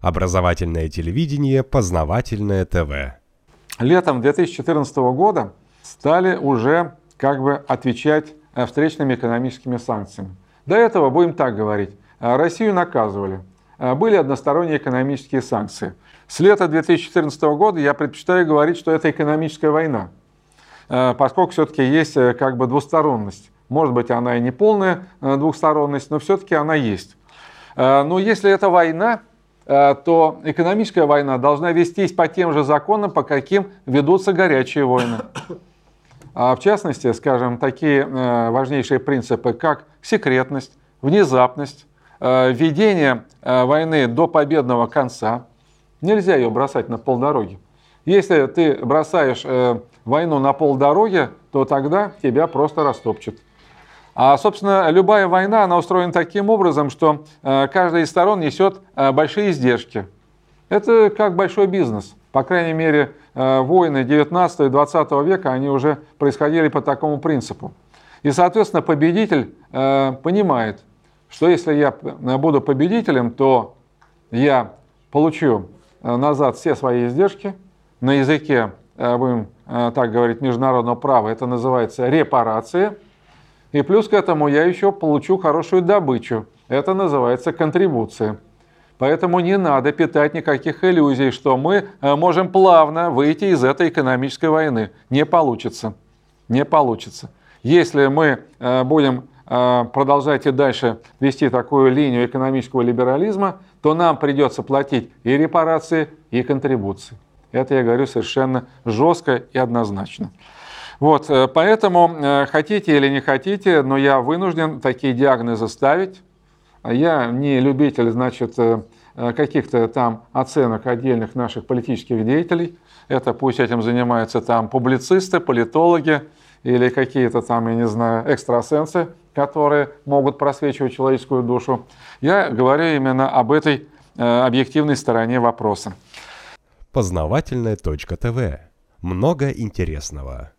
Образовательное телевидение, познавательное ТВ. Летом 2014 года стали уже как бы отвечать э, встречными экономическими санкциями. До этого, будем так говорить, э, Россию наказывали. Э, были односторонние экономические санкции. С лета 2014 года я предпочитаю говорить, что это экономическая война, поскольку все-таки есть как бы двусторонность. Может быть, она и не полная двухсторонность, но все-таки она есть. Но если это война, то экономическая война должна вестись по тем же законам, по каким ведутся горячие войны. А в частности, скажем, такие э, важнейшие принципы, как секретность, внезапность, э, ведение э, войны до победного конца. Нельзя ее бросать на полдороги. Если ты бросаешь войну на полдороги, то тогда тебя просто растопчут. А, собственно, любая война, она устроена таким образом, что каждая из сторон несет большие издержки. Это как большой бизнес. По крайней мере, э, войны 19 и 20 века, они уже происходили по такому принципу. И, соответственно, победитель э, понимает, что если я э, буду победителем, то я получу назад все свои издержки. На языке, будем так говорить, международного права это называется репарация. И плюс к этому я еще получу хорошую добычу. Это называется контрибуция. Поэтому не надо питать никаких иллюзий, что мы э, можем плавно выйти из этой экономической войны. Не получится. Не получится. Если мы э, будем э, продолжать и дальше вести такую линию экономического либерализма, то нам придется платить и репарации, и контрибуции. Это я говорю совершенно жестко и однозначно. Вот, поэтому хотите или не хотите, но я вынужден такие диагнозы ставить. Я не любитель, значит, э, каких-то там оценок отдельных наших политических деятелей. Это пусть этим занимаются там публицисты, политологи или какие-то там, я не знаю, экстрасенсы, которые могут просвечивать человеческую душу. Я говорю именно об этой э, объективной стороне вопроса. Познавательная точка ТВ. Много интересного.